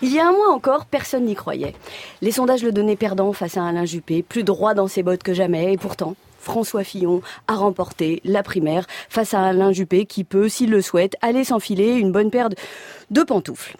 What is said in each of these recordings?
Il y a un mois encore, personne n'y croyait. Les sondages le donnaient perdant face à Alain Juppé, plus droit dans ses bottes que jamais, et pourtant, François Fillon a remporté la primaire face à Alain Juppé qui peut, s'il le souhaite, aller s'enfiler une bonne paire de pantoufles.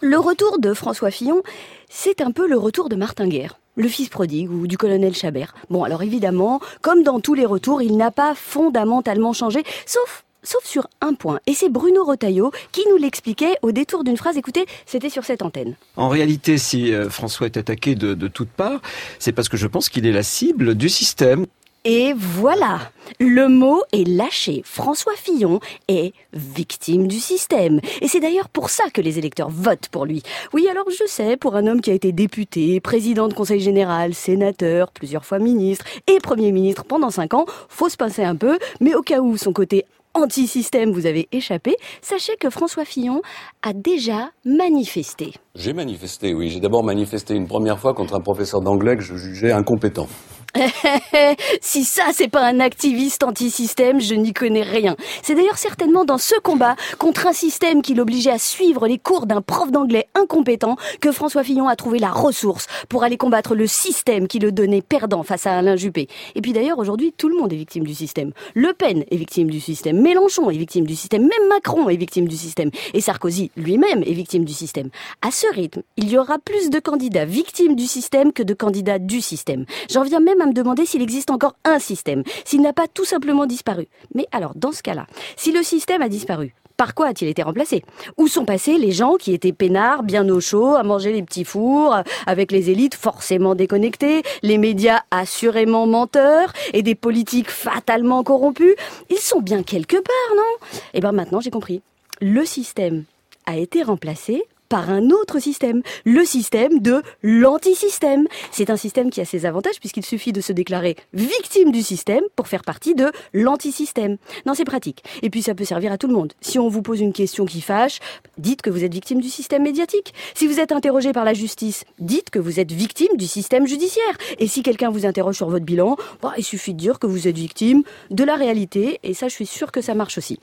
Le retour de François Fillon, c'est un peu le retour de Martin Guerre le fils prodigue ou du colonel Chabert. Bon, alors évidemment, comme dans tous les retours, il n'a pas fondamentalement changé, sauf sauf sur un point. Et c'est Bruno Rotaillot qui nous l'expliquait au détour d'une phrase. Écoutez, c'était sur cette antenne. En réalité, si euh, François est attaqué de, de toutes parts, c'est parce que je pense qu'il est la cible du système. Et voilà, le mot est lâché. François Fillon est victime du système. Et c'est d'ailleurs pour ça que les électeurs votent pour lui. Oui, alors je sais, pour un homme qui a été député, président de conseil général, sénateur, plusieurs fois ministre et premier ministre pendant cinq ans, faut se pincer un peu, mais au cas où son côté anti-système vous avez échappé, sachez que François Fillon a déjà manifesté. J'ai manifesté, oui. J'ai d'abord manifesté une première fois contre un professeur d'anglais que je jugeais incompétent. si ça c'est pas un activiste anti-système, je n'y connais rien. C'est d'ailleurs certainement dans ce combat contre un système qui l'obligeait à suivre les cours d'un prof d'anglais incompétent que François Fillon a trouvé la ressource pour aller combattre le système qui le donnait perdant face à Alain Juppé. Et puis d'ailleurs aujourd'hui tout le monde est victime du système. Le Pen est victime du système, Mélenchon est victime du système, même Macron est victime du système et Sarkozy lui-même est victime du système. À ce rythme, il y aura plus de candidats victimes du système que de candidats du système. J'en viens même à me demander s'il existe encore un système, s'il n'a pas tout simplement disparu. Mais alors, dans ce cas-là, si le système a disparu, par quoi a-t-il été remplacé? Où sont passés les gens qui étaient peinards, bien au chaud, à manger les petits fours, avec les élites forcément déconnectées, les médias assurément menteurs et des politiques fatalement corrompus Ils sont bien quelque part, non? Eh bien maintenant j'ai compris. Le système a été remplacé par un autre système, le système de l'antisystème. C'est un système qui a ses avantages puisqu'il suffit de se déclarer victime du système pour faire partie de l'antisystème. Non, c'est pratique. Et puis ça peut servir à tout le monde. Si on vous pose une question qui fâche, dites que vous êtes victime du système médiatique. Si vous êtes interrogé par la justice, dites que vous êtes victime du système judiciaire. Et si quelqu'un vous interroge sur votre bilan, bah, il suffit de dire que vous êtes victime de la réalité. Et ça, je suis sûre que ça marche aussi.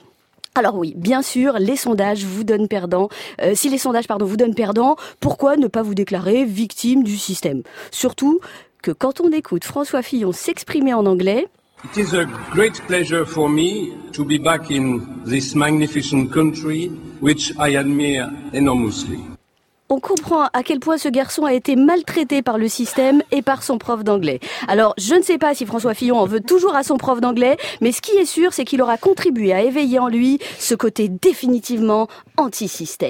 Alors oui, bien sûr, les sondages vous donnent perdant. Euh, si les sondages pardon, vous donnent perdant, pourquoi ne pas vous déclarer victime du système? Surtout que quand on écoute François Fillon s'exprimer en anglais, It is a great pleasure for me to be back in this magnificent country which I admire enormously on comprend à quel point ce garçon a été maltraité par le système et par son prof d'anglais. Alors, je ne sais pas si François Fillon en veut toujours à son prof d'anglais, mais ce qui est sûr, c'est qu'il aura contribué à éveiller en lui ce côté définitivement anti-système.